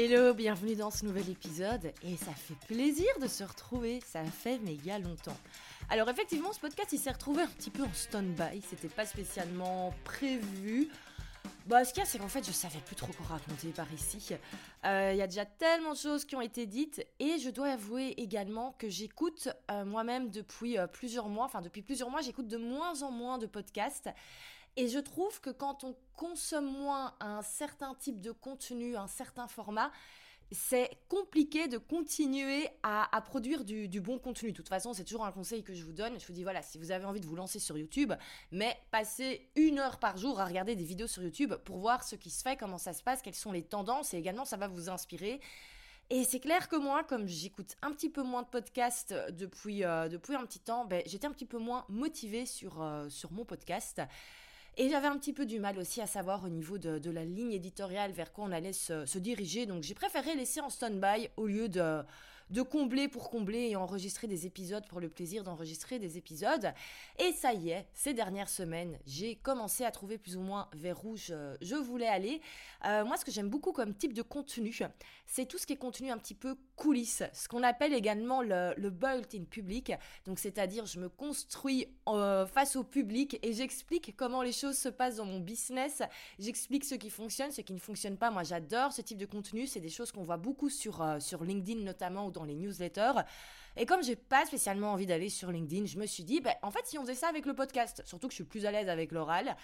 Hello, bienvenue dans ce nouvel épisode et ça fait plaisir de se retrouver, ça fait méga longtemps. Alors effectivement, ce podcast il s'est retrouvé un petit peu en stand-by, c'était pas spécialement prévu. Bah, ce qu'il y a, c'est qu'en fait, je savais plus trop quoi raconter par ici. Euh, Il y a déjà tellement de choses qui ont été dites, et je dois avouer également que j'écoute euh, moi-même depuis euh, plusieurs mois, enfin depuis plusieurs mois, j'écoute de moins en moins de podcasts. Et je trouve que quand on consomme moins un certain type de contenu, un certain format, c'est compliqué de continuer à, produire du, du, bon contenu. De toute façon, c'est toujours un conseil que je vous donne. Je vous dis, voilà, si vous avez envie de vous lancer sur YouTube, mais passez une heure par jour à regarder des vidéos sur YouTube pour voir ce qui se fait, comment ça se passe, quelles sont les tendances, et également, ça va vous inspirer. Et c'est clair que moi, comme j'écoute un petit peu moins de podcasts depuis, euh, depuis un petit temps, ben, j'étais un petit peu moins motivée sur, euh, sur mon podcast. Et j'avais un petit peu du mal aussi à savoir au niveau de, la ligne éditoriale vers quoi on allait se, diriger. Donc j'ai préféré laisser en stand-by au lieu de, combler pour combler et enregistrer des épisodes pour le plaisir d'enregistrer des épisodes. Et ça y est, ces dernières semaines, j'ai commencé à trouver plus ou moins vers où je, je voulais aller. Euh, moi, ce que j'aime beaucoup comme type de contenu, c'est tout ce qui est contenu un petit peu coulisses, ce qu'on appelle également le, le in public. Donc c'est-à-dire je me construis euh, face au public et j'explique comment les choses se passe dans mon business. J'explique ce qui fonctionne, ce qui ne fonctionne pas. Moi, j'adore ce type de contenu. C'est des choses qu'on voit beaucoup sur, euh, sur LinkedIn notamment ou dans les newsletters. Et comme j'ai pas spécialement envie d'aller sur LinkedIn, je me suis dit, ben, en fait, si on faisait ça avec le podcast, surtout que je suis plus à l'aise avec l'oral.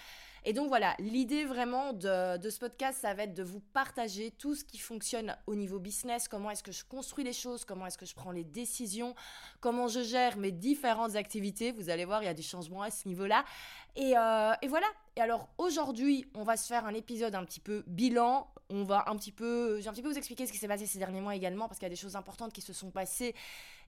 Et donc voilà, l'idée vraiment de, ce podcast, ça va être de vous partager tout ce qui fonctionne au niveau business, comment est-ce que je construis les choses, comment est-ce que je prends les décisions, comment je gère mes différentes activités. Vous allez voir, il y a du changement à ce niveau-là. Et, euh, et voilà. Et alors aujourd'hui, on va se faire un épisode un petit peu bilan. On va un petit peu, j'ai un petit peu vous expliquer ce qui s'est passé ces derniers mois également parce qu'il y a des choses importantes qui se sont passées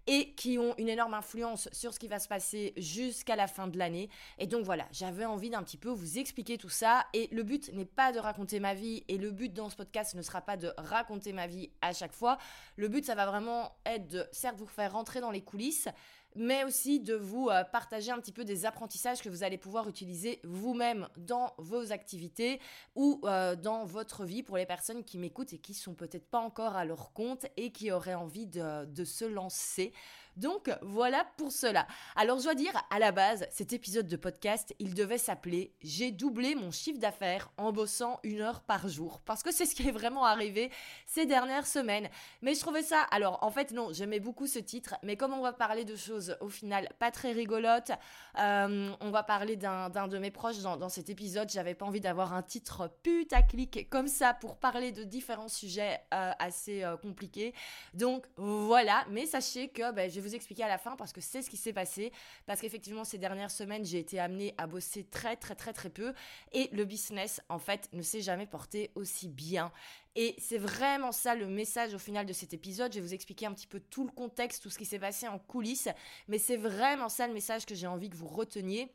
et qui ont une énorme influence sur ce qui va se passer jusqu'à la fin de l'année. Et donc voilà, j'avais envie d'un petit peu vous expliquer tout ça. Et le but n'est pas de raconter ma vie et le but dans ce podcast ne sera pas de raconter ma vie à chaque fois. Le but, ça va vraiment être de, certes, vous faire rentrer dans les coulisses, mais aussi de vous euh, partager un petit peu des apprentissages que vous allez pouvoir utiliser vous-même dans vos activités ou euh, dans votre vie pour les personnes qui m'écoutent et qui sont peut-être pas encore à leur compte et qui auraient envie de, de se lancer. Donc voilà pour cela. Alors je dois dire, à la base, cet épisode de podcast, il devait s'appeler J'ai doublé mon chiffre d'affaires en bossant une heure par jour. Parce que c'est ce qui est vraiment arrivé ces dernières semaines. Mais je trouvais ça, alors en fait non, j'aimais beaucoup ce titre, mais comme on va parler de choses au final pas très rigolotes, euh, on va parler d'un de mes proches dans, cet épisode, j'avais pas envie d'avoir un titre putaclic comme ça pour parler de différents sujets euh, assez euh, compliqués. Donc voilà, mais sachez que ben, je vais vous expliquer à la fin parce que c'est ce qui s'est passé. Parce qu'effectivement, ces dernières semaines, j'ai été amenée à bosser très, très, très, très peu. Et le business, en fait, ne s'est jamais porté aussi bien. Et c'est vraiment ça le message au final de cet épisode. Je vais vous expliquer un petit peu tout le contexte, tout ce qui s'est passé en coulisses. Mais c'est vraiment ça le message que j'ai envie que vous reteniez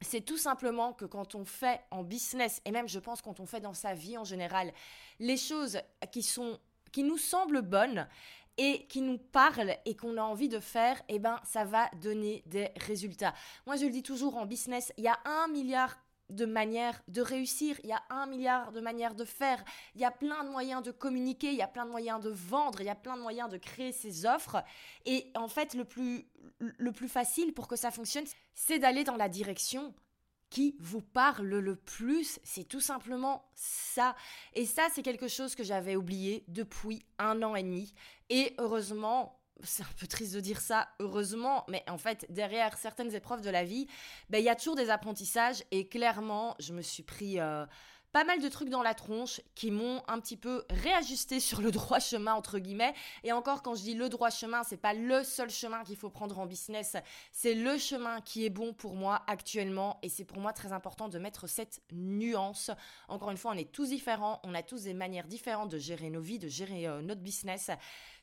c'est tout simplement que quand on fait en business, et même je pense quand on fait dans sa vie en général, les choses qui sont qui nous semblent bonnes, et qui nous parle et qu'on a envie de faire, eh ben, ça va donner des résultats. Moi, je le dis toujours en business, il y a un milliard de manières de réussir, il y a un milliard de manières de faire, il y a plein de moyens de communiquer, il y a plein de moyens de vendre, il y a plein de moyens de créer ses offres. Et en fait, le plus, le plus facile pour que ça fonctionne, c'est d'aller dans la direction qui vous parle le plus, c'est tout simplement ça. Et ça, c'est quelque chose que j'avais oublié depuis un an et demi. Et heureusement, c'est un peu triste de dire ça, heureusement, mais en fait, derrière certaines épreuves de la vie, ben, il y a toujours des apprentissages. Et clairement, je me suis pris... Euh, pas mal de trucs dans la tronche qui m'ont un petit peu réajusté sur le droit chemin entre guillemets. Et encore quand je dis le droit chemin c'est pas le seul chemin qu'il faut prendre en business. C'est le chemin qui est bon pour moi actuellement. Et c'est pour moi très important de mettre cette nuance. Encore une fois on est tous différents. On a tous des manières différentes de gérer nos vies de gérer euh, notre business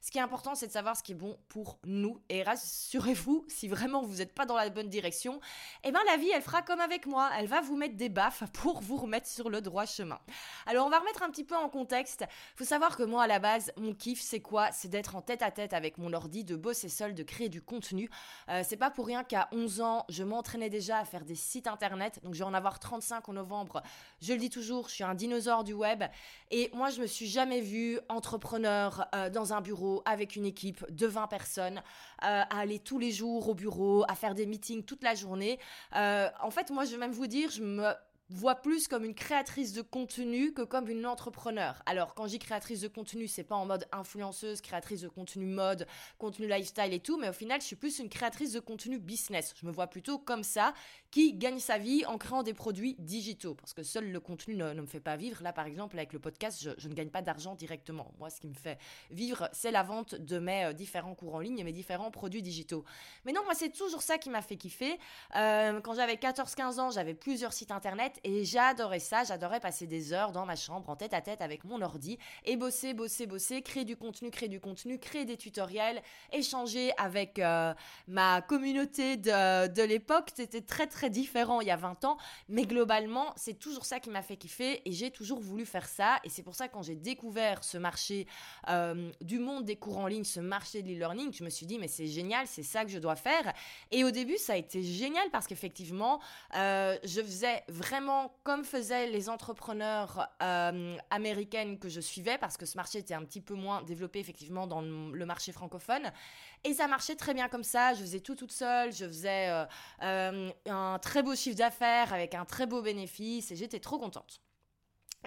ce qui est important, c'est de savoir ce qui est bon pour nous. Et rassurez-vous, si vraiment vous n'êtes pas dans la bonne direction, eh ben la vie, elle fera comme avec moi. Elle va vous mettre des baffes pour vous remettre sur le droit chemin. Alors on va remettre un petit peu en contexte. Faut savoir que moi à la base, mon kiff c'est quoi? C'est d'être en tête à tête avec mon ordi, de bosser seul, de créer du contenu. Euh, c'est pas pour rien qu'à 11 ans, je m'entraînais déjà à faire des sites internet. Donc je vais en avoir 35 en novembre. Je le dis toujours, je suis un dinosaure du web. Et moi je me suis jamais vue entrepreneur euh, dans un bureau avec une équipe de 20 personnes, euh, à aller tous les jours au bureau, à faire des meetings toute la journée. en fait, moi je vais même vous dire, je me vois plus comme une créatrice de contenu que comme une entrepreneur. Alors quand je dis créatrice de contenu, c'est pas en mode influenceuse, créatrice de contenu mode, contenu lifestyle et tout, mais au final, je suis plus une créatrice de contenu business. Je me vois plutôt comme ça, qui gagne sa vie en créant des produits digitaux, parce que seul le contenu ne, me fait pas vivre. Là, par exemple, avec le podcast, je, ne gagne pas d'argent directement. Moi, ce qui me fait vivre, c'est la vente de mes euh, différents cours en ligne et mes différents produits digitaux. Mais non, moi, c'est toujours ça qui m'a fait kiffer. Euh, quand j'avais 14-15 ans, j'avais plusieurs sites internet et j'adorais ça, j'adorais passer des heures dans ma chambre en tête à tête avec mon ordi et bosser, bosser, bosser, créer du contenu, créer du contenu, créer des tutoriels, échanger avec euh, ma communauté de, de l'époque. C'était très très différent il y a 20 ans, mais globalement, c'est toujours ça qui m'a fait kiffer et j'ai toujours voulu faire ça. Et c'est pour ça que quand j'ai découvert ce marché euh, du monde des cours en ligne, ce marché de l'e-learning, je me suis dit, mais c'est génial, c'est ça que je dois faire. Et au début, ça a été génial parce qu'effectivement, euh, je faisais vraiment comme faisaient les entrepreneurs euh, américaines que je suivais, parce que ce marché était un petit peu moins développé effectivement dans le marché francophone. Et ça marchait très bien comme ça. Je faisais tout toute seule. Je faisais euh, euh, un très beau chiffre d'affaires avec un très beau bénéfice et j'étais trop contente.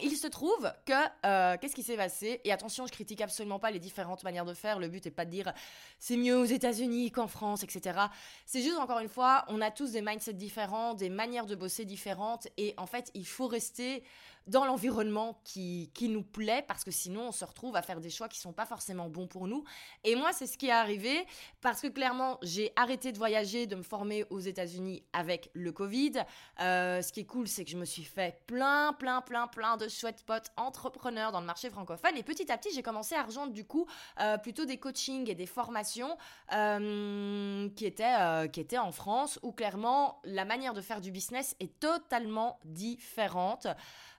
Il se trouve que euh, qu'est-ce qui s'est passé? Et attention, je critique absolument pas les différentes manières de faire. Le but est pas de dire c'est mieux aux États-Unis qu'en France, etc. C'est juste encore une fois, on a tous des mindsets différents, des manières de bosser différentes, et en fait, il faut rester dans l'environnement qui, qui nous plaît parce que sinon on se retrouve à faire des choix qui sont pas forcément bons pour nous. Et moi, c'est ce qui est arrivé parce que clairement, j'ai arrêté de voyager, de me former aux États-Unis avec le Covid. Euh, ce qui est cool, c'est que je me suis fait plein, plein, plein, plein de chouettes potes entrepreneurs dans le marché francophone. Et petit à petit, j'ai commencé à rejoindre du coup euh, plutôt des coachings et des formations euh, qui, étaient, qui étaient en France où clairement la manière de faire du business est totalement différente.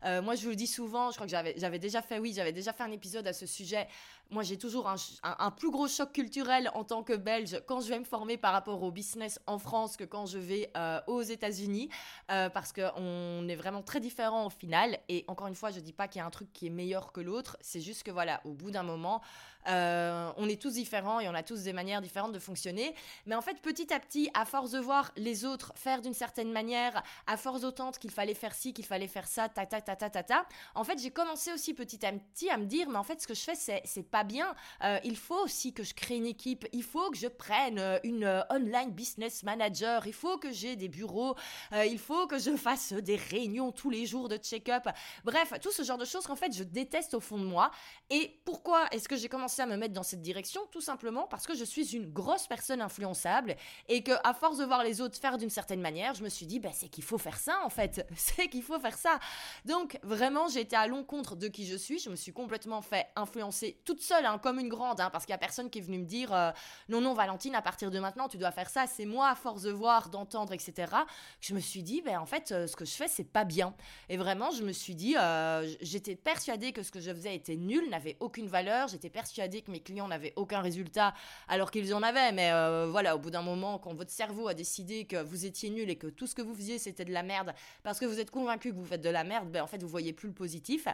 Euh, moi, je vous le dis souvent, je crois que j'avais déjà fait, oui, j'avais déjà fait un épisode à ce sujet. Moi, j'ai toujours un, plus gros choc culturel en tant que Belge quand je vais me former par rapport au business en France que quand je vais euh, aux États-Unis, euh, parce qu'on est vraiment très différents au final. Et encore une fois, je dis pas qu'il y a un truc qui est meilleur que l'autre. C'est juste que voilà, au bout d'un moment, euh, on est tous différents et on a tous des manières différentes de fonctionner. Mais en fait, petit à petit, à force de voir les autres faire d'une certaine manière, à force d'autant qu'il fallait faire ci, qu'il fallait faire ça, ta ta ta ta ta ta, en fait, j'ai commencé aussi petit à petit à me dire, mais en fait, ce que je fais, c'est, pas bien. Euh, il faut aussi que je crée une équipe. Il faut que je prenne euh, une online business manager. Il faut que j'ai des bureaux. il faut que je fasse des réunions tous les jours de check-up. Bref, tout ce genre de choses qu'en fait, je déteste au fond de moi. Et pourquoi est-ce que j'ai commencé à me mettre dans cette direction tout simplement parce que je suis une grosse personne influençable et que à force de voir les autres faire d'une certaine manière, je me suis dit bah c'est qu'il faut faire ça en fait, c'est qu'il faut faire ça. Donc vraiment, j'ai été à l'encontre de qui je suis, je me suis complètement fait influencer toute seule hein, comme une grande hein, parce qu'il y a personne qui est venu me dire euh, non non Valentine à partir de maintenant tu dois faire ça, c'est moi à force de voir, d'entendre etc. Je me suis dit ben en fait euh, ce que je fais c'est pas bien et vraiment je me suis dit euh, j'étais persuadée que ce que je faisais était nul, n'avait aucune valeur, j'étais persuadée dit que mes clients n'avaient aucun résultat alors qu'ils en avaient. Mais euh, voilà, au bout d'un moment, quand votre cerveau a décidé que vous étiez nul et que tout ce que vous faisiez c'était de la merde parce que vous êtes convaincu que vous faites de la merde, ben en fait vous voyez plus le positif.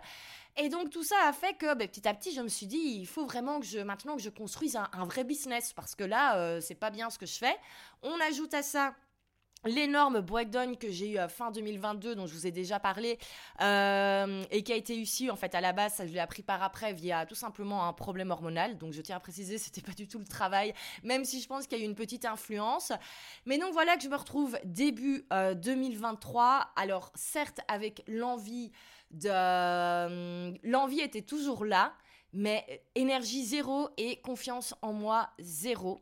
Et donc tout ça a fait que ben, petit à petit je me suis dit il faut vraiment que je maintenant que je construise un, vrai business parce que là euh, c'est pas bien ce que je fais. On ajoute à ça l'énorme breakdown que j'ai eu à fin 2022 dont je vous ai déjà parlé euh, et qui a été issu en fait à la base ça je l'ai appris par après via tout simplement un problème hormonal. Donc je tiens à préciser c'était pas du tout le travail même si je pense qu'il y a eu une petite influence. Mais donc voilà que je me retrouve début 2023 euh, alors certes avec l'envie de euh, l'envie était toujours là mais énergie zéro et confiance en moi zéro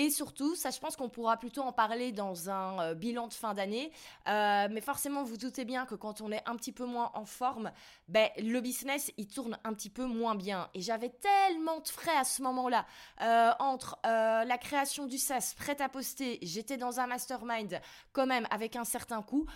Et surtout, ça, je pense qu'on pourra plutôt en parler dans un euh, bilan de fin d'année. Euh, mais forcément, vous doutez bien que quand on est un petit peu moins en forme, ben, le business, il tourne un petit peu moins bien. Et j'avais tellement de frais à ce moment-là. Euh, entre la création du SaaS, prêt à poster, j'étais dans un mastermind quand même avec un certain coût.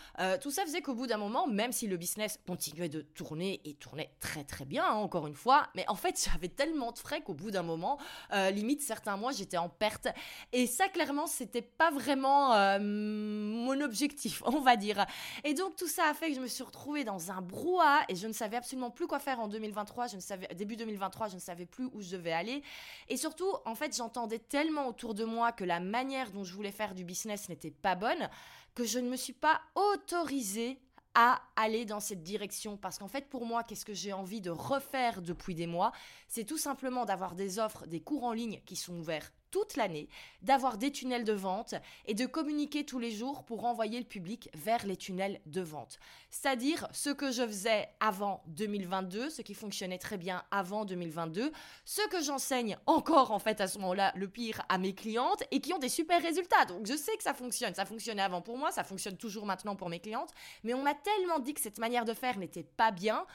tout ça faisait qu'au bout d'un moment, même si le business continuait de tourner et tournait très très bien, hein, encore une fois, mais en fait, j'avais tellement de frais qu'au bout d'un moment, limite certains mois, j'étais en perte. Et ça, clairement, c'était pas vraiment euh, mon objectif, on va dire. Et donc, tout ça a fait que je me suis retrouvée dans un brouhaha et je ne savais absolument plus quoi faire en 2023. Je ne savais, début 2023, je ne savais plus où je devais aller. Et surtout, en fait, j'entendais tellement autour de moi que la manière dont je voulais faire du business n'était pas bonne que je ne me suis pas autorisée à aller dans cette direction. Parce qu'en fait, pour moi, qu'est-ce que j'ai envie de refaire depuis des mois? C'est tout simplement d'avoir des offres, des cours en ligne qui sont ouverts toute l'année, d'avoir des tunnels de vente et de communiquer tous les jours pour envoyer le public vers les tunnels de vente. C'est-à-dire ce que je faisais avant 2022, ce qui fonctionnait très bien avant 2022, ce que j'enseigne encore en fait à ce moment-là, le pire, à mes clientes et qui ont des super résultats. Donc je sais que ça fonctionne, ça fonctionnait avant pour moi, ça fonctionne toujours maintenant pour mes clientes, mais on m'a tellement dit que cette manière de faire n'était pas bien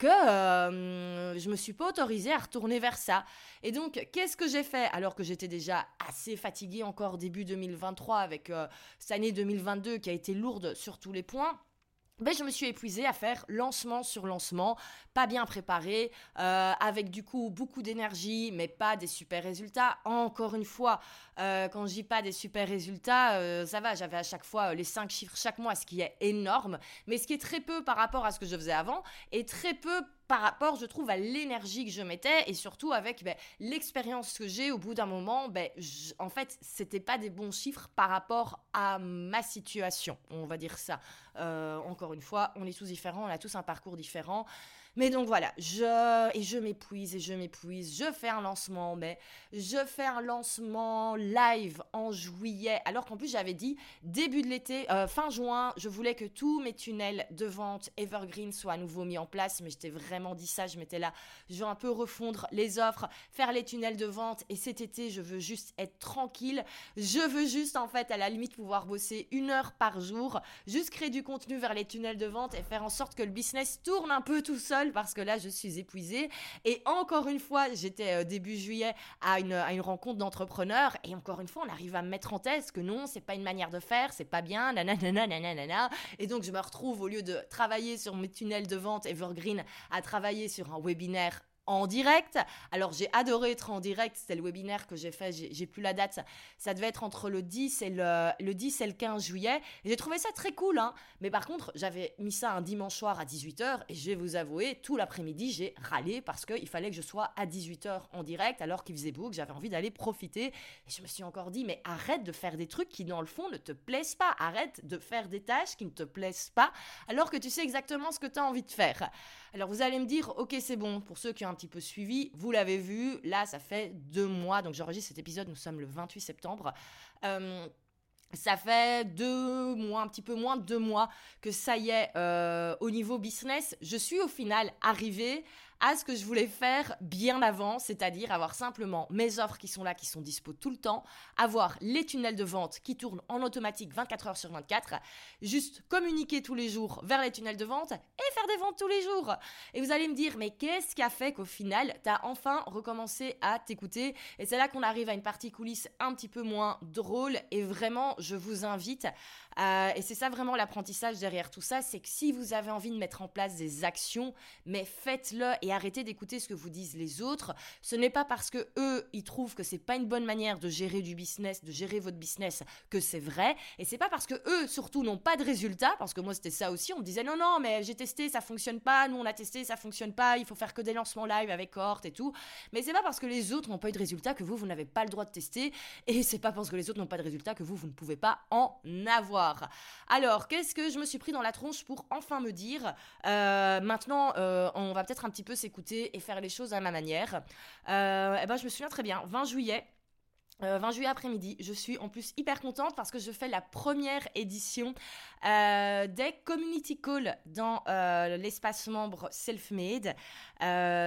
que euh, je me suis pas autorisée à retourner vers ça. Et donc, qu'est-ce que j'ai fait alors que j'étais déjà assez fatiguée encore début 2023 avec euh, cette année 2022 qui a été lourde sur tous les points? Ben, je me suis épuisée à faire lancement sur lancement, pas bien préparé, euh, avec du coup beaucoup d'énergie, mais pas des super résultats. Encore une fois, euh, quand je dis pas des super résultats, euh, ça va, j'avais à chaque fois les 5 chiffres chaque mois, ce qui est énorme, mais ce qui est très peu par rapport à ce que je faisais avant, et très peu par rapport, je trouve, à l'énergie que je mettais et surtout avec ben, l'expérience que j'ai au bout d'un moment, ben, en fait, c'était pas des bons chiffres par rapport à ma situation, on va dire ça. Euh, encore une fois, on est tous différents, on a tous un parcours différent. Mais donc voilà, je et je m'épuise et je m'épuise. Je fais un lancement mais je fais un lancement live en juillet, alors qu'en plus j'avais dit début de l'été, euh, fin juin, je voulais que tous mes tunnels de vente Evergreen soient à nouveau mis en place. Mais j'étais vraiment dit ça, je m'étais là, je veux un peu refondre les offres, faire les tunnels de vente. Et cet été, je veux juste être tranquille. Je veux juste en fait à la limite pouvoir bosser une heure par jour, juste créer du contenu vers les tunnels de vente et faire en sorte que le business tourne un peu tout seul parce que là, je suis épuisée. Et encore une fois, j'étais euh, début juillet à une, à une rencontre d'entrepreneurs et encore une fois, on arrive à me mettre en tête que non, c'est pas une manière de faire, c'est pas bien, nanana, nanana. Et donc, je me retrouve au lieu de travailler sur mes tunnels de vente Evergreen à travailler sur un webinaire en direct. Alors j'ai adoré être en direct, c'était le webinaire que j'ai fait, j'ai plus la date, ça, devait être entre le 10 et le, le 10 et le 15 juillet. Et j'ai trouvé ça très cool, hein. mais par contre j'avais mis ça un dimanche soir à 18h et je vais vous avouer, tout l'après-midi j'ai râlé parce qu'il fallait que je sois à 18h en direct alors qu'il faisait beau, que j'avais envie d'aller profiter. Et je me suis encore dit, mais arrête de faire des trucs qui dans le fond ne te plaisent pas, arrête de faire des tâches qui ne te plaisent pas alors que tu sais exactement ce que tu as envie de faire. Alors vous allez me dire, ok c'est bon, pour ceux qui ont un petit peu suivi, vous l'avez vu, là ça fait deux mois, donc j'enregistre cet épisode, nous sommes le 28 septembre. Euh, ça fait deux mois, un petit peu moins de deux mois que ça y est, euh, au niveau business, je suis au final arrivée à ce que je voulais faire bien avant, c'est-à-dire avoir simplement mes offres qui sont là, qui sont dispo tout le temps, avoir les tunnels de vente qui tournent en automatique 24 heures sur 24, juste communiquer tous les jours vers les tunnels de vente et faire des ventes tous les jours. Et vous allez me dire, mais qu'est-ce qui a fait qu'au final, tu as enfin recommencé à t'écouter? Et c'est là qu'on arrive à une partie coulisse un petit peu moins drôle et vraiment, je vous invite euh, et c'est ça vraiment l'apprentissage derrière tout ça, c'est que si vous avez envie de mettre en place des actions, mais faites-le et arrêtez d'écouter ce que vous disent les autres. Ce n'est pas parce que eux, ils trouvent que c'est pas une bonne manière de gérer du business, de gérer votre business, que c'est vrai. Et c'est pas parce que eux, surtout, n'ont pas de résultats, parce que moi c'était ça aussi, on me disait non, non, mais j'ai testé, ça fonctionne pas, nous on a testé, ça fonctionne pas, il faut faire que des lancements live avec cohorte et tout. Mais c'est pas parce que les autres n'ont pas eu de résultats que vous, vous n'avez pas le droit de tester. Et c'est pas parce que les autres n'ont pas de résultats que vous, vous ne pouvez pas en avoir. Alors, qu'est-ce que je me suis pris dans la tronche pour enfin me dire euh, Maintenant, euh, on va peut-être un petit peu s'écouter et faire les choses à ma manière. Euh, eh ben, je me souviens très bien, 20 juillet. 20 euh, juillet après-midi. Je suis en plus hyper contente parce que je fais la première édition euh, des community calls dans euh, l'espace membre Selfmade.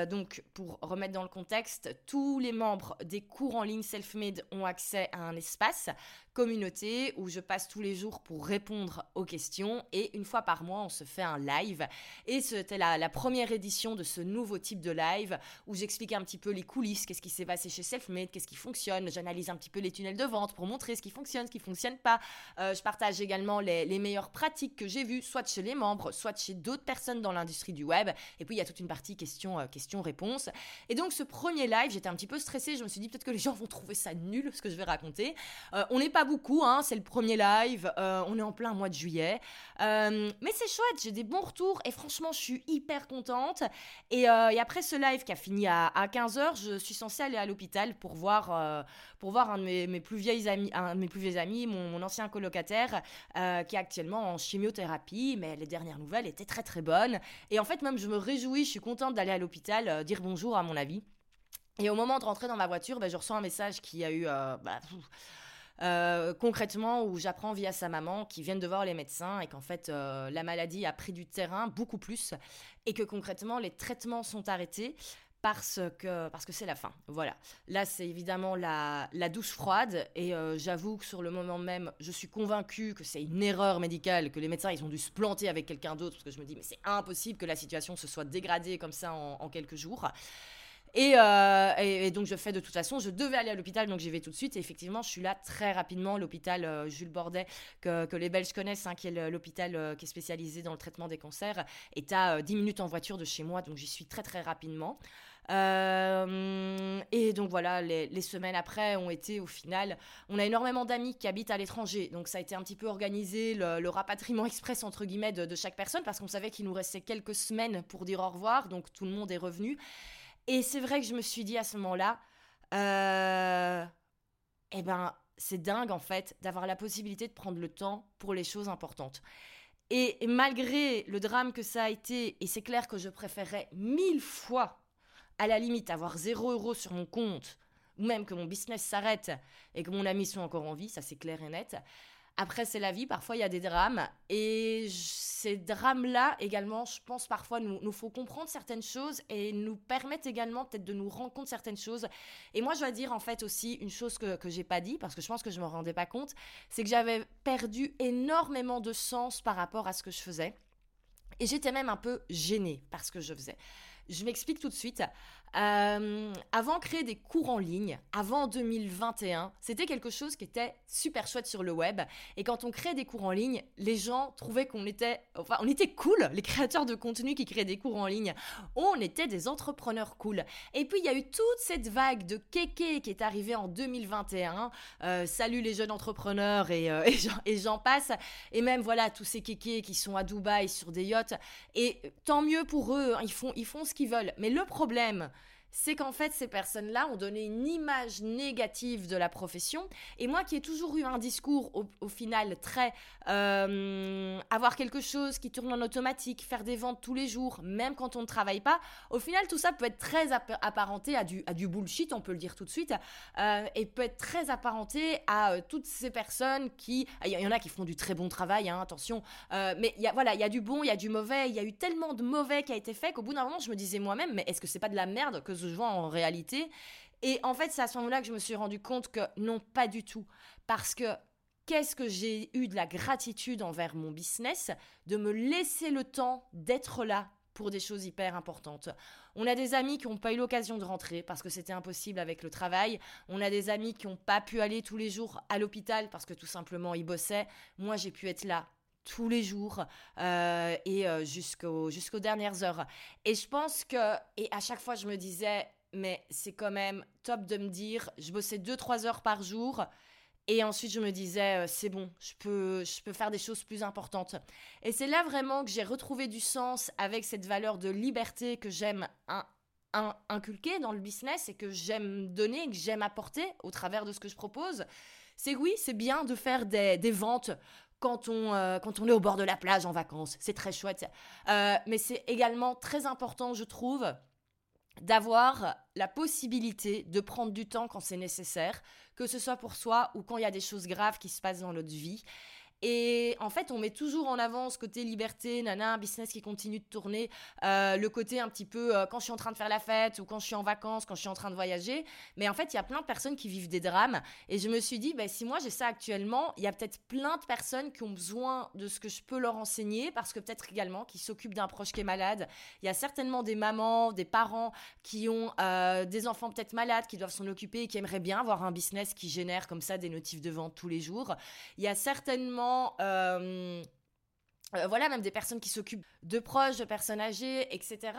donc, pour remettre dans le contexte, tous les membres des cours en ligne Selfmade ont accès à un espace communauté où je passe tous les jours pour répondre aux questions et une fois par mois on se fait un live et c'était la, première édition de ce nouveau type de live où j'explique un petit peu les coulisses, qu'est-ce qui s'est passé chez Selfmade, qu'est-ce qui fonctionne, j'analyse un petit peu les tunnels de vente pour montrer ce qui fonctionne, ce qui fonctionne pas. Euh, je partage également les, les meilleures pratiques que j'ai vues, soit chez les membres, soit chez d'autres personnes dans l'industrie du web. Et puis il y a toute une partie questions, euh, questions, réponses. Et donc ce premier live, j'étais un petit peu stressée. Je me suis dit peut-être que les gens vont trouver ça nul ce que je vais raconter. Euh, on n'est pas beaucoup, hein, c'est le premier live. on est en plein mois de juillet, mais c'est chouette. J'ai des bons retours et franchement, je suis hyper contente. Et, après ce live qui a fini à, à 15h, je suis censée aller à l'hôpital pour voir, pour voir un de mes, plus vieilles amis, un mes plus vieux amis, mon, ancien colocataire, euh, qui est actuellement en chimiothérapie, mais les dernières nouvelles étaient très très bonnes. Et en fait, même je me réjouis, je suis contente d'aller à l'hôpital, euh, dire bonjour à mon avis. Et au moment de rentrer dans ma voiture, ben, je reçois un message qui a eu... Euh, bah, concrètement, où j'apprends via sa maman qui viennent de voir les médecins et qu'en fait la maladie a pris du terrain beaucoup plus et que concrètement les traitements sont arrêtés parce que parce que c'est la fin. Voilà. Là, c'est évidemment la, la, douche froide et euh, j'avoue que sur le moment même, je suis convaincue que c'est une erreur médicale, que les médecins ils ont dû se planter avec quelqu'un d'autre parce que je me dis mais c'est impossible que la situation se soit dégradée comme ça en, quelques jours. Euh, et, et, donc je fais de toute façon, je devais aller à l'hôpital, donc j'y vais tout de suite. Et effectivement, je suis là très rapidement. L'hôpital euh, Jules Bordet, que, les Belges connaissent, hein, qui est l'hôpital qui est spécialisé dans le traitement des cancers, est à 10 minutes en voiture de chez moi, donc j'y suis très très rapidement. Euh, et donc voilà, les, semaines après ont été au final, on a énormément d'amis qui habitent à l'étranger, donc ça a été un petit peu organisé, le, rapatriement express entre guillemets de, chaque personne, parce qu'on savait qu'il nous restait quelques semaines pour dire au revoir, donc tout le monde est revenu. Et c'est vrai que je me suis dit à ce moment-là, euh, eh ben c'est dingue en fait d'avoir la possibilité de prendre le temps pour les choses importantes. Et malgré le drame que ça a été, et c'est clair que je préférais mille fois à la limite avoir 0 euros sur mon compte, ou même que mon business s'arrête et que mon ami soit encore en vie, ça c'est clair et net. Après, c'est la vie, parfois il y a des drames. Et ces drames-là, également, je pense parfois, nous, nous faut comprendre certaines choses et nous permettent également peut-être de nous rendre compte certaines choses. Et moi, je dois dire en fait aussi une chose que, que j'ai pas dit, parce que je pense que je me rendais pas compte, c'est que j'avais perdu énormément de sens par rapport à ce que je faisais. Et j'étais même un peu gênée par ce que je faisais. Je m'explique tout de suite. Euh, avant créer des cours en ligne, avant 2021, c'était quelque chose qui était super chouette sur le web. Et quand on crée des cours en ligne, les gens trouvaient qu'on était, enfin, on était cool. Les créateurs de contenu qui créent des cours en ligne, on était des entrepreneurs cool. Et puis il y a eu toute cette vague de kéké qui est arrivée en 2021. Euh, salut les jeunes entrepreneurs et, euh, et j'en passe. Et même voilà tous ces kékés qui sont à Dubaï sur des yachts. Et tant mieux pour eux, hein, ils font, ils font ce qu'ils veulent. Mais le problème, c'est qu'en fait, ces personnes-là ont donné une image négative de la profession. Et moi qui ai toujours eu un discours au, final très euh, avoir quelque chose qui tourne en automatique, faire des ventes tous les jours, même quand on ne travaille pas, au final, tout ça peut être très apparenté à du, à du bullshit, on peut le dire tout de suite, euh, et peut être très apparenté à euh, toutes ces personnes qui... Il y, en a qui font du très bon travail, hein, attention, mais voilà, il y a du bon, il y a du mauvais, il y a eu tellement de mauvais qui a été fait qu'au bout d'un moment, je me disais moi-même, mais est-ce que c'est pas de la merde que je vois en réalité. Et en fait, c'est à ce moment-là que je me suis rendu compte que non, pas du tout. Parce que qu'est-ce que j'ai eu de la gratitude envers mon business, de me laisser le temps d'être là pour des choses hyper importantes. On a des amis qui n'ont pas eu l'occasion de rentrer parce que c'était impossible avec le travail. On a des amis qui n'ont pas pu aller tous les jours à l'hôpital parce que tout simplement ils bossaient. Moi, j'ai pu être là tous les jours euh, et euh, jusqu'aux dernières heures. Et je pense que, et à chaque fois je me disais, mais c'est quand même top de me dire, je bossais 2-3 heures par jour. Et ensuite, je me disais, euh, c'est bon, je peux, je peux faire des choses plus importantes. Et c'est là vraiment que j'ai retrouvé du sens avec cette valeur de liberté que j'aime inculquer dans le business et que j'aime donner, que j'aime apporter au travers de ce que je propose. C'est oui, c'est bien de faire des, des ventes quand on, euh, quand on est au bord de la plage en vacances. C'est très chouette. Euh, mais c'est également très important, je trouve, d'avoir la possibilité de prendre du temps quand c'est nécessaire, que ce soit pour soi ou quand il y a des choses graves qui se passent dans notre vie. Et en fait, on met toujours en avant ce côté liberté, nana, business qui continue de tourner, euh, le côté un petit peu euh, quand je suis en train de faire la fête ou quand je suis en vacances, quand je suis en train de voyager. Mais en fait, il y a plein de personnes qui vivent des drames. Et je me suis dit, bah, si moi j'ai ça actuellement, il y a peut-être plein de personnes qui ont besoin de ce que je peux leur enseigner parce que peut-être également qui s'occupent d'un proche qui est malade. Il y a certainement des mamans, des parents qui ont euh, des enfants peut-être malades, qui doivent s'en occuper et qui aimeraient bien avoir un business qui génère comme ça des notifs de vente tous les jours. Il y a certainement euh, euh, voilà, même des personnes qui s'occupent de proches, de personnes âgées, etc.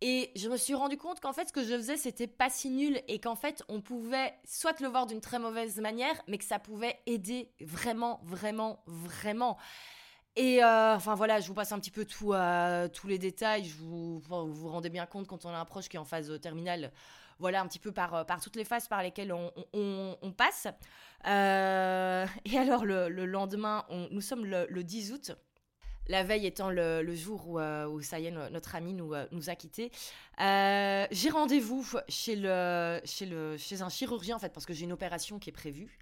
Et je me suis rendu compte qu'en fait, ce que je faisais, c'était pas si nul et qu'en fait, on pouvait soit le voir d'une très mauvaise manière, mais que ça pouvait aider vraiment, vraiment, vraiment. Et euh, enfin voilà, je vous passe un petit peu tout, tous les détails. Je vous, vous vous rendez bien compte quand on a un proche qui est en phase terminale voilà un petit peu par, euh, par toutes les phases par lesquelles on, passe. Euh, et alors le, lendemain, nous sommes le, 10 août. La veille étant le, jour où, euh, ça est, notre ami nous, nous a quittés. j'ai rendez-vous chez un chirurgien, en fait, parce que j'ai une opération qui est prévue.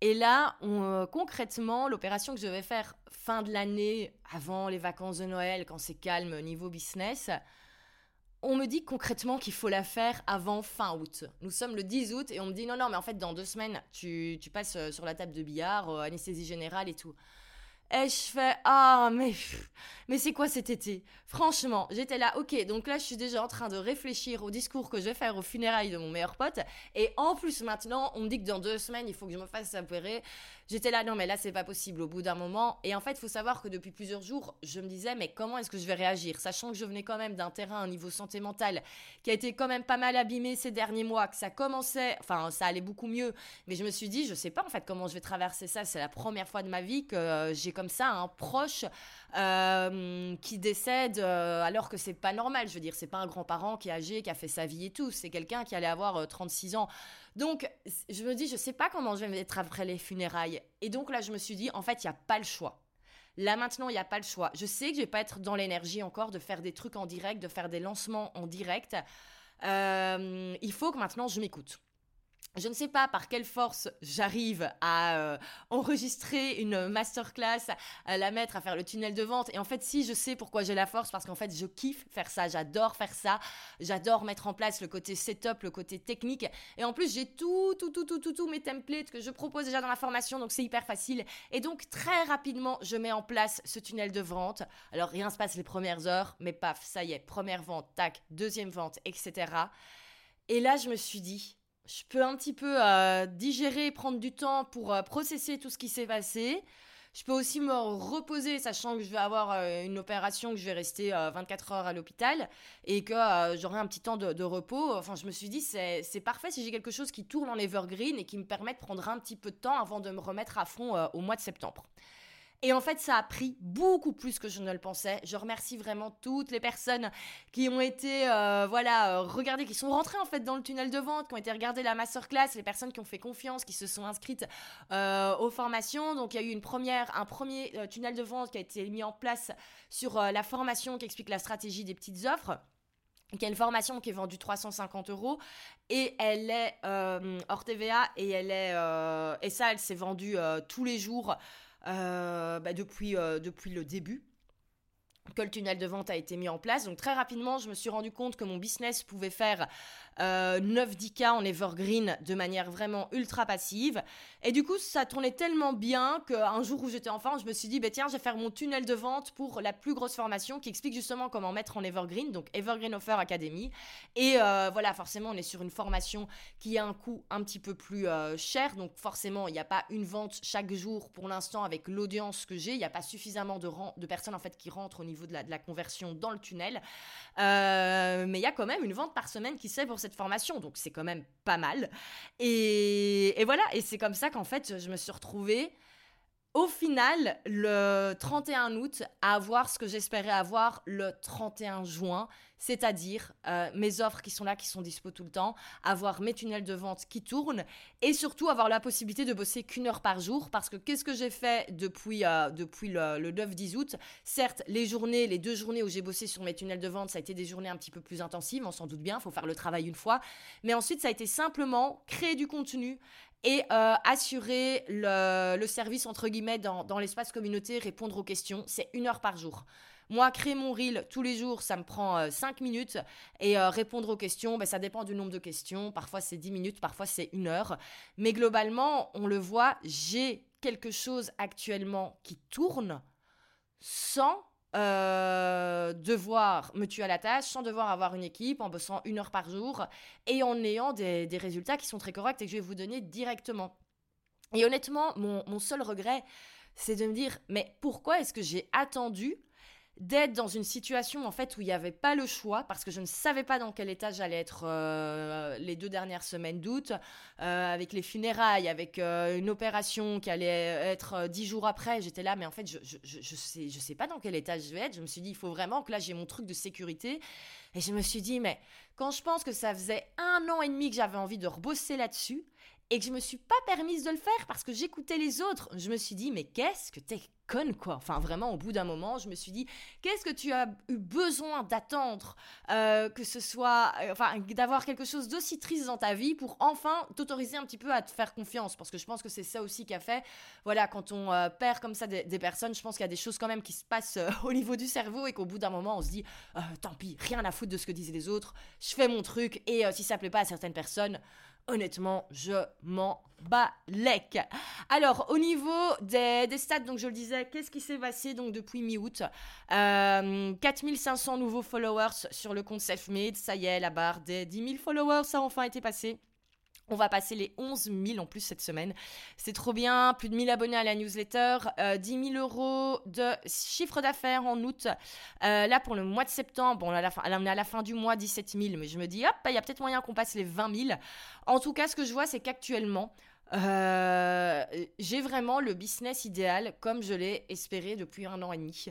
Et là, concrètement, l'opération que je vais faire fin de l'année, avant les vacances de Noël, quand c'est calme niveau business, on me dit concrètement qu'il faut la faire avant fin août. Nous sommes le 10 août et on me dit non, non, mais en fait, dans deux semaines, tu, passes euh, sur la table de billard, euh, anesthésie générale et tout. Et je fais ah mais mais c'est quoi cet été? Franchement, j'étais là, ok, donc là je suis déjà en train de réfléchir au discours que je vais faire aux funérailles de mon meilleur pote. Et en plus maintenant, on me dit que dans deux semaines il faut que je me fasse opérer. J'étais là, non mais là c'est pas possible au bout d'un moment. Et en fait, il faut savoir que depuis plusieurs jours, je me disais mais comment est-ce que je vais réagir? Sachant que je venais quand même d'un terrain au niveau santé mentale qui a été quand même pas mal abîmé ces derniers mois, que ça commençait, enfin ça allait beaucoup mieux. Mais je me suis dit, je sais pas en fait comment je vais traverser ça. C'est la première fois de ma vie que euh, j'ai comme ça un proche euh, qui décède euh, alors que c'est pas normal. Je veux dire, c'est pas un grand-parent qui est âgé, qui a fait sa vie et tout. C'est quelqu'un qui allait avoir 36 ans. Donc, je me dis, je sais pas comment je vais être après les funérailles. Et donc là, je me suis dit, en fait, il n'y a pas le choix. Là maintenant, il n'y a pas le choix. Je sais que je vais pas être dans l'énergie encore de faire des trucs en direct, de faire des lancements en direct. Euh, il faut que maintenant je m'écoute. Je ne sais pas par quelle force j'arrive à euh, enregistrer une masterclass, à la mettre, à faire le tunnel de vente. Et en fait, si je sais pourquoi j'ai la force, parce qu'en fait, je kiffe faire ça, j'adore faire ça, j'adore mettre en place le côté setup, le côté technique. Et en plus, j'ai tout, tout, tout, tout, tout, tout mes templates que je propose déjà dans la formation, donc c'est hyper facile. Et donc, très rapidement, je mets en place ce tunnel de vente. Alors, rien se passe les premières heures, mais paf, ça y est, première vente, tac, deuxième vente, etc. Et là, je me suis dit, je peux un petit peu euh, digérer, prendre du temps pour euh, processer tout ce qui s'est passé. Je peux aussi me reposer, sachant que je vais avoir euh, une opération, que je vais rester 24 heures à l'hôpital et que j'aurai un petit temps de, de, repos. Enfin, je me suis dit, c'est parfait si j'ai quelque chose qui tourne en evergreen et qui me permet de prendre un petit peu de temps avant de me remettre à fond au mois de septembre. Et en fait, ça a pris beaucoup plus que je ne le pensais. Je remercie vraiment toutes les personnes qui ont été, euh, voilà, euh, regardées, qui sont rentrées en fait dans le tunnel de vente, qui ont été regarder la masterclass, les personnes qui ont fait confiance, qui se sont inscrites euh, aux formations. Donc, il y a eu une première, un premier tunnel de vente qui a été mis en place sur la formation qui explique la stratégie des petites offres qui est une formation qui est vendue 350 euros et elle est hors TVA et elle est et ça elle s'est vendue tous les jours bah, depuis, euh, depuis le début que le tunnel de vente a été mis en place. Donc très rapidement, je me suis rendu compte que mon business pouvait faire 9-10K euh, en evergreen de manière vraiment ultra passive. Et du coup, ça tournait tellement bien qu'un jour où j'étais enfant, je me suis dit, bah, tiens, je vais faire mon tunnel de vente pour la plus grosse formation qui explique justement comment mettre en evergreen, donc Evergreen Offer Academy. Et euh, voilà, forcément, on est sur une formation qui a un coût un petit peu plus euh, cher. Donc forcément, il n'y a pas une vente chaque jour pour l'instant avec l'audience que j'ai. Il n'y a pas suffisamment de, de, personnes en fait qui rentrent au niveau de la, de la conversion dans le tunnel. mais il y a quand même une vente par semaine qui sait pour cette formation, donc c'est quand même pas mal. Et, voilà, et c'est comme ça qu'en fait, je me suis retrouvée au final, le 31 août, à avoir ce que j'espérais avoir le 31 juin, c'est-à-dire euh, mes offres qui sont là, qui sont dispo tout le temps, avoir mes tunnels de vente qui tournent et surtout avoir la possibilité de bosser qu'une heure par jour parce que qu'est-ce que j'ai fait depuis, euh, depuis le, le 9-10 août? Certes, les journées, les deux journées où j'ai bossé sur mes tunnels de vente, ça a été des journées un petit peu plus intensives, on s'en doute bien, il faut faire le travail une fois, mais ensuite ça a été simplement créer du contenu, et euh, assurer le, service entre guillemets dans, l'espace communauté, répondre aux questions. C'est une heure par jour. Moi, créer mon reel tous les jours, ça me prend 5 euh, minutes. Et euh, répondre aux questions, ben, ça dépend du nombre de questions. Parfois, c'est 10 minutes, parfois, c'est une heure. Mais globalement, on le voit, j'ai quelque chose actuellement qui tourne sans euh, devoir me tuer à la tâche, sans devoir avoir une équipe, en bossant une heure par jour et en ayant des, des résultats qui sont très corrects et que je vais vous donner directement. Et honnêtement, mon, mon seul regret, c'est de me dire, mais pourquoi est-ce que j'ai attendu d'être dans une situation en fait où il n'y avait pas le choix parce que je ne savais pas dans quel état j'allais être euh, les deux dernières semaines d'août euh, avec les funérailles avec euh, une opération qui allait être dix jours après j'étais là mais en fait je, je, je, sais je sais pas dans quel état je vais être. Je me suis dit il faut vraiment que là j'ai mon truc de sécurité. Et je me suis dit mais quand je pense que ça faisait un an et demi que j'avais envie de rebosser là-dessus et que je me suis pas permise de le faire parce que j'écoutais les autres. Je me suis dit, mais qu'est-ce que t'es conne, quoi. Enfin, vraiment, au bout d'un moment, je me suis dit, qu'est-ce que tu as eu besoin d'attendre euh, que ce soit, euh, enfin, d'avoir quelque chose d'aussi triste dans ta vie pour enfin t'autoriser un petit peu à te faire confiance? Parce que je pense que c'est ça aussi qui a fait, voilà, quand on euh, perd comme ça des, des personnes, je pense qu'il y a des choses quand même qui se passent au niveau du cerveau et qu'au bout d'un moment, on se dit, tant pis, rien à foutre de ce que disaient les autres, je fais mon truc et si ça plaît pas à certaines personnes, honnêtement, je m'en bats Alors, au niveau des, stats, donc je le disais, qu'est-ce qui s'est passé depuis mi-août? Euh, 4500 nouveaux followers sur le compte Selfmade. Ça y est, la barre des 10 000 followers a enfin été passée. On va passer les 11 000 en plus cette semaine. C'est trop bien. Plus de 1000 abonnés à la newsletter. 10 000 euros de chiffre d'affaires en août. Euh, là, pour le mois de septembre, on, est à la fin du mois, 17 000. Mais je me dis, hop, il y a peut-être moyen qu'on passe les 20 000. En tout cas, ce que je vois, c'est qu'actuellement, euh, j'ai vraiment le business idéal comme je l'ai espéré depuis un an et demi.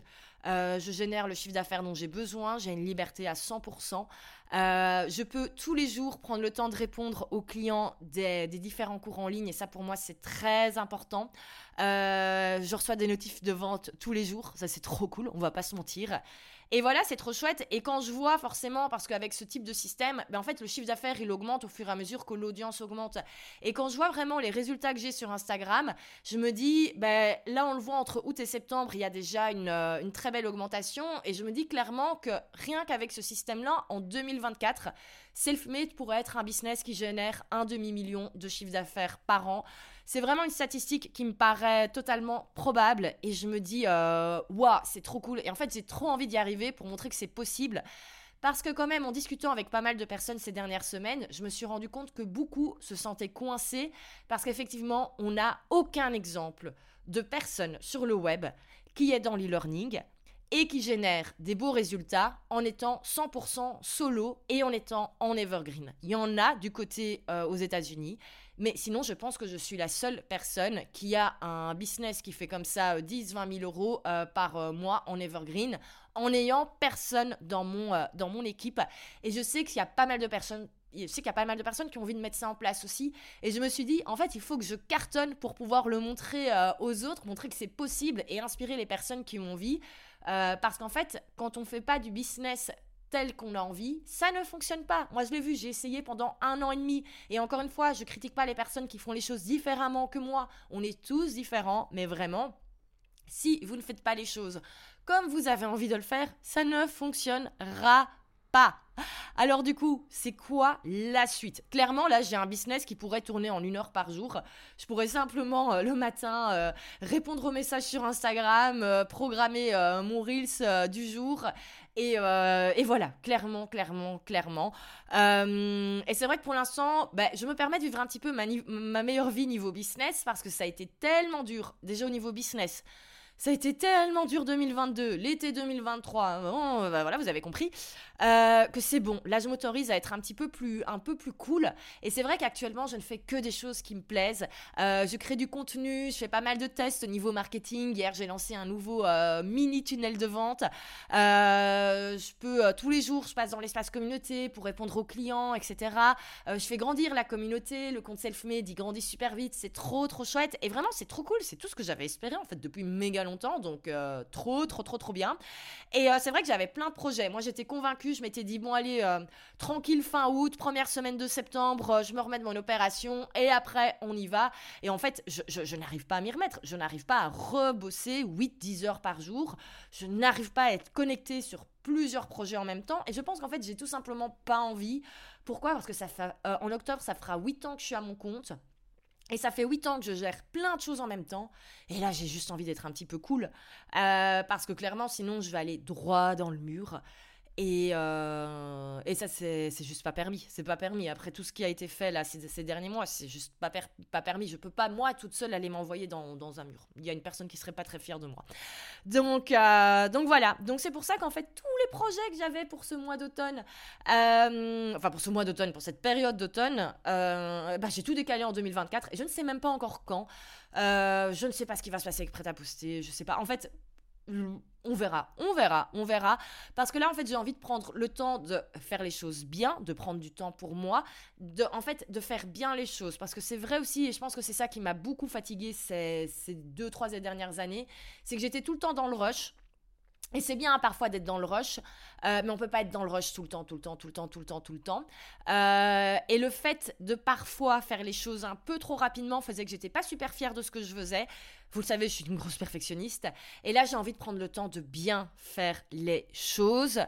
Euh, je génère le chiffre d'affaires dont j'ai besoin, j'ai une liberté à 100%. Euh, je peux tous les jours prendre le temps de répondre aux clients des, différents cours en ligne et ça pour moi c'est très important. Euh, je reçois des notifs de vente tous les jours, ça c'est trop cool, on va pas se mentir. Et voilà, c'est trop chouette. Et quand je vois forcément, parce qu'avec ce type de système, ben en fait, le chiffre d'affaires, il augmente au fur et à mesure que l'audience augmente. Et quand je vois vraiment les résultats que j'ai sur Instagram, je me dis, ben là, on le voit entre août et septembre, il y a déjà une, euh, une très belle augmentation. Et je me dis clairement que rien qu'avec ce système-là, en 2024, Selfmade pourrait être un business qui génère un demi-million de chiffre d'affaires par an. C'est vraiment une statistique qui me paraît totalement probable et je me dis, euh, waouh, c'est trop cool. Et en fait, j'ai trop envie d'y arriver pour montrer que c'est possible. Parce que quand même, en discutant avec pas mal de personnes ces dernières semaines, je me suis rendu compte que beaucoup se sentaient coincés parce qu'effectivement, on n'a aucun exemple de personne sur le web qui est dans l'e-learning et qui génère des beaux résultats en étant 100% solo et en étant en evergreen. Il y en a du côté euh, aux États-Unis, mais sinon, je pense que je suis la seule personne qui a un business qui fait comme ça 10-20 euh, 000 euros euh, par mois en evergreen en n'ayant personne dans mon, dans mon équipe. Et je sais qu'il y a pas mal de personnes je sais qu'il y a pas mal de personnes qui ont envie de mettre ça en place aussi. Et je me suis dit, en fait, il faut que je cartonne pour pouvoir le montrer aux autres, montrer que c'est possible et inspirer les personnes qui ont envie. Euh, parce qu'en fait, quand on ne fait pas du business tel qu'on a envie, ça ne fonctionne pas. Moi, je l'ai vu, j'ai essayé pendant un an et demi. Et encore une fois, je critique pas les personnes qui font les choses différemment que moi. On est tous différents, mais vraiment, si vous ne faites pas les choses comme vous avez envie de le faire, ça ne fonctionnera pas. Alors du coup, c'est quoi la suite? Clairement, là, j'ai un business qui pourrait tourner en une heure par jour. Je pourrais simplement euh, le matin euh, répondre aux messages sur Instagram, euh, programmer mon Reels du jour. Et, et, voilà, clairement, clairement, clairement. et c'est vrai que pour l'instant, bah, je me permets de vivre un petit peu ma, meilleure vie niveau business parce que ça a été tellement dur, déjà au niveau business ça a été tellement dur 2022, l'été 2023, bon, bah voilà, vous avez compris. Euh, que c'est bon. Là, je m'autorise à être un petit peu plus, un peu plus cool. Et c'est vrai qu'actuellement, je ne fais que des choses qui me plaisent. Euh, je crée du contenu, je fais pas mal de tests au niveau marketing. Hier, j'ai lancé un nouveau euh, mini tunnel de vente. je peux tous les jours, je passe dans l'espace communauté pour répondre aux clients, etc. je fais grandir la communauté. Le compte self-made, il grandit super vite. C'est trop, trop chouette. Et vraiment, c'est trop cool. C'est tout ce que j'avais espéré en fait depuis méga longtemps. Donc, trop, trop, trop, trop bien. Et c'est vrai que j'avais plein de projets. Moi, j'étais convaincue. Je m'étais dit, bon, allez, tranquille fin août, première semaine de septembre, je me remets de mon opération et après, on y va. Et en fait, je, n'arrive pas à m'y remettre. Je n'arrive pas à rebosser 8-10 heures par jour. Je n'arrive pas à être connectée sur plusieurs projets en même temps. Et je pense qu'en fait, j'ai tout simplement pas envie. Pourquoi? Parce que ça fait, euh, en octobre, ça fera 8 ans que je suis à mon compte. Et ça fait 8 ans que je gère plein de choses en même temps. Et là, j'ai juste envie d'être un petit peu cool. Euh, parce que clairement, sinon, je vais aller droit dans le mur. Et, euh, et ça, c'est juste pas permis. C'est pas permis. Après tout ce qui a été fait là ces, derniers mois, c'est juste pas, permis. Je peux pas, moi, toute seule, aller m'envoyer dans, un mur. Il y a une personne qui serait pas très fière de moi. Donc, euh, donc voilà. Donc c'est pour ça qu'en fait, tous les projets que j'avais pour ce mois d'automne, euh, enfin pour ce mois d'automne, pour cette période d'automne, bah, j'ai tout décalé en 2024 et je ne sais même pas encore quand. je ne sais pas ce qui va se passer avec Prêt à poster. Je sais pas. En fait, on verra, on verra, on verra. Parce que là, en fait, j'ai envie de prendre le temps de faire les choses bien, de prendre du temps pour moi, de, en fait, de faire bien les choses. Parce que c'est vrai aussi, et je pense que c'est ça qui m'a beaucoup fatiguée ces, ces deux, trois dernières années, c'est que j'étais tout le temps dans le rush. Et c'est bien parfois d'être dans le rush, euh, mais on peut pas être dans le rush tout le temps, tout le temps, tout le temps, tout le temps, tout le temps. Euh, et le fait de parfois faire les choses un peu trop rapidement faisait que j'étais pas super fière de ce que je faisais. Vous le savez, je suis une grosse perfectionniste. Et là, j'ai envie de prendre le temps de bien faire les choses.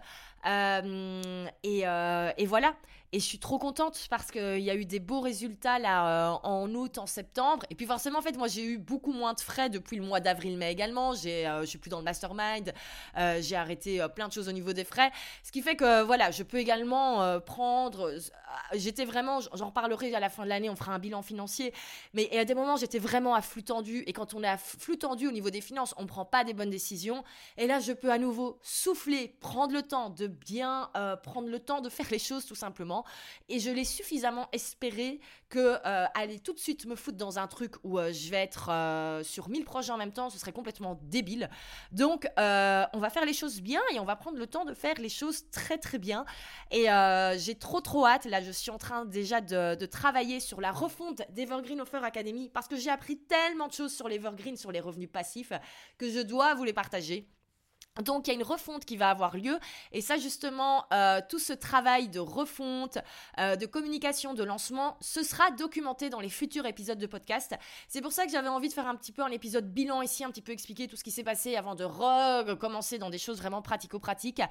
Euh, et, voilà. Et je suis trop contente parce qu'il y a eu des beaux résultats là euh, en août, en septembre. Et puis forcément, en fait, moi j'ai eu beaucoup moins de frais depuis le mois d'avril-mai également. J'ai, euh, je suis plus dans le mastermind. Euh, j'ai arrêté plein de choses au niveau des frais. Ce qui fait que voilà, je peux également prendre. J'étais vraiment, j'en reparlerai à la fin de l'année, on fera un bilan financier. Mais à des moments, j'étais vraiment à flux tendu. Et quand on est à flux tendu au niveau des finances, on ne prend pas des bonnes décisions. Et là, je peux à nouveau souffler, prendre le temps de bien prendre le temps de faire les choses tout simplement et je l'ai suffisamment espéré que euh, aller tout de suite me foutre dans un truc où euh, je vais être euh, sur 1000 projets en même temps, ce serait complètement débile. Donc, on va faire les choses bien et on va prendre le temps de faire les choses très très bien. Et j'ai trop trop hâte. Là, je suis en train déjà de, de travailler sur la refonte d'Evergreen Offer Academy parce que j'ai appris tellement de choses sur l'Evergreen, sur les revenus passifs, que je dois vous les partager. Donc il y a une refonte qui va avoir lieu et ça justement euh, tout ce travail de refonte, euh, de communication, de lancement, ce sera documenté dans les futurs épisodes de podcast. C'est pour ça que j'avais envie de faire un petit peu un épisode bilan ici, un petit peu expliquer tout ce qui s'est passé avant de recommencer dans des choses vraiment pratico-pratiques.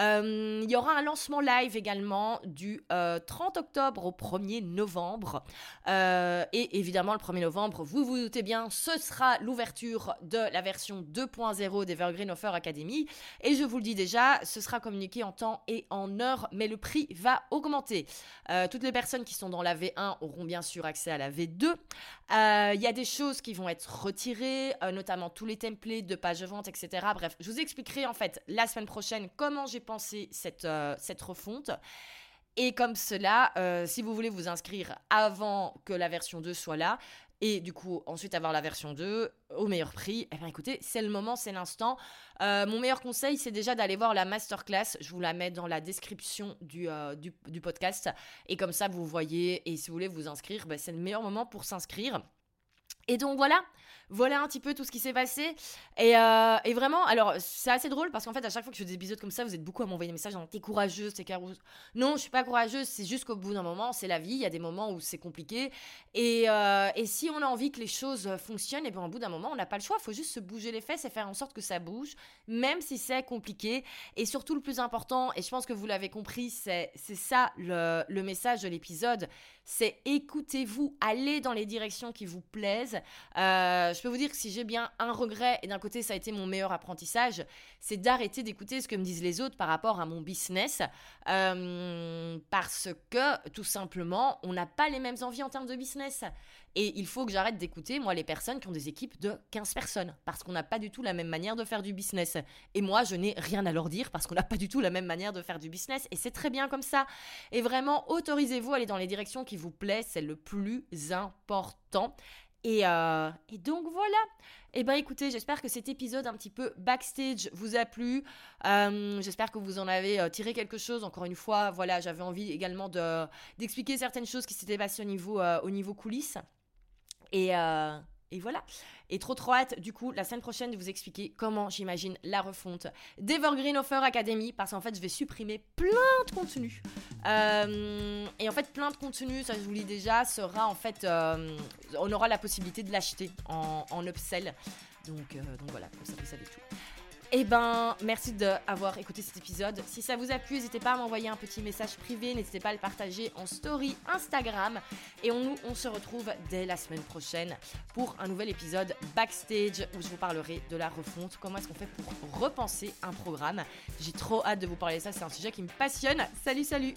Euh, il y aura un lancement live également du 30 octobre au 1er novembre et évidemment le 1er novembre, vous vous doutez bien, ce sera l'ouverture de la version 2.0 d'Evergreen Offer Academy et je vous le dis déjà, ce sera communiqué en temps et en heure, mais le prix va augmenter. Euh, toutes les personnes qui sont dans la V1 auront bien sûr accès à la V2. Euh, il y a des choses qui vont être retirées, euh, notamment tous les templates de pages vente, etc. Bref, je vous expliquerai en fait la semaine prochaine comment j'ai pensé cette, cette refonte. Et comme cela, si vous voulez vous inscrire avant que la version 2 soit là, et du coup ensuite avoir la version 2 au meilleur prix, eh bien écoutez, c'est le moment, c'est l'instant. Euh, mon meilleur conseil, c'est déjà d'aller voir la masterclass. Je vous la mets dans la description du, euh, du, podcast. Et comme ça, vous voyez, et si vous voulez vous inscrire, ben, c'est le meilleur moment pour s'inscrire. Et donc voilà, voilà un petit peu tout ce qui s'est passé. Et, euh, et, vraiment, alors c'est assez drôle parce qu'en fait, à chaque fois que je fais des épisodes comme ça, vous êtes beaucoup à m'envoyer des messages en t'es courageuse, t'es carousse. Non, je suis pas courageuse, c'est juste qu'au bout d'un moment, c'est la vie. Il y a des moments où c'est compliqué. Et, euh, et, si on a envie que les choses fonctionnent, et bien au bout d'un moment, on n'a pas le choix. Il faut juste se bouger les fesses et faire en sorte que ça bouge, même si c'est compliqué. Et surtout, le plus important, et je pense que vous l'avez compris, c'est ça le, le message de l'épisode c'est écoutez-vous, allez dans les directions qui vous plaisent. Euh, je peux vous dire que si j'ai bien un regret, et d'un côté ça a été mon meilleur apprentissage, c'est d'arrêter d'écouter ce que me disent les autres par rapport à mon business. Euh, parce que tout simplement, on n'a pas les mêmes envies en termes de business. Et il faut que j'arrête d'écouter, moi, les personnes qui ont des équipes de 15 personnes, parce qu'on n'a pas du tout la même manière de faire du business. Et moi, je n'ai rien à leur dire, parce qu'on n'a pas du tout la même manière de faire du business, et c'est très bien comme ça. Et vraiment, autorisez-vous à aller dans les directions qui vous plaisent, c'est le plus important. Et, euh, et donc voilà. Eh bien écoutez, j'espère que cet épisode un petit peu backstage vous a plu. Euh, j'espère que vous en avez euh, tiré quelque chose. Encore une fois, voilà, j'avais envie également de, d'expliquer certaines choses qui s'étaient passées au niveau, au niveau coulisses. Et, et voilà. Et trop trop hâte, du coup, la semaine prochaine, de vous expliquer comment j'imagine la refonte d'Evergreen Offer Academy. Parce qu'en fait, je vais supprimer plein de contenus. Euh, et en fait, plein de contenus, ça je vous le dis déjà, sera en fait. Euh, on aura la possibilité de l'acheter en, upsell. Donc, euh, donc voilà, ça vous savez tout. Eh ben, merci d'avoir écouté cet épisode. Si ça vous a plu, n'hésitez pas à m'envoyer un petit message privé, n'hésitez pas à le partager en story Instagram. Et on, on se retrouve dès la semaine prochaine pour un nouvel épisode backstage où je vous parlerai de la refonte, comment est-ce qu'on fait pour repenser un programme? J'ai trop hâte de vous parler de ça, c'est un sujet qui me passionne. Salut, salut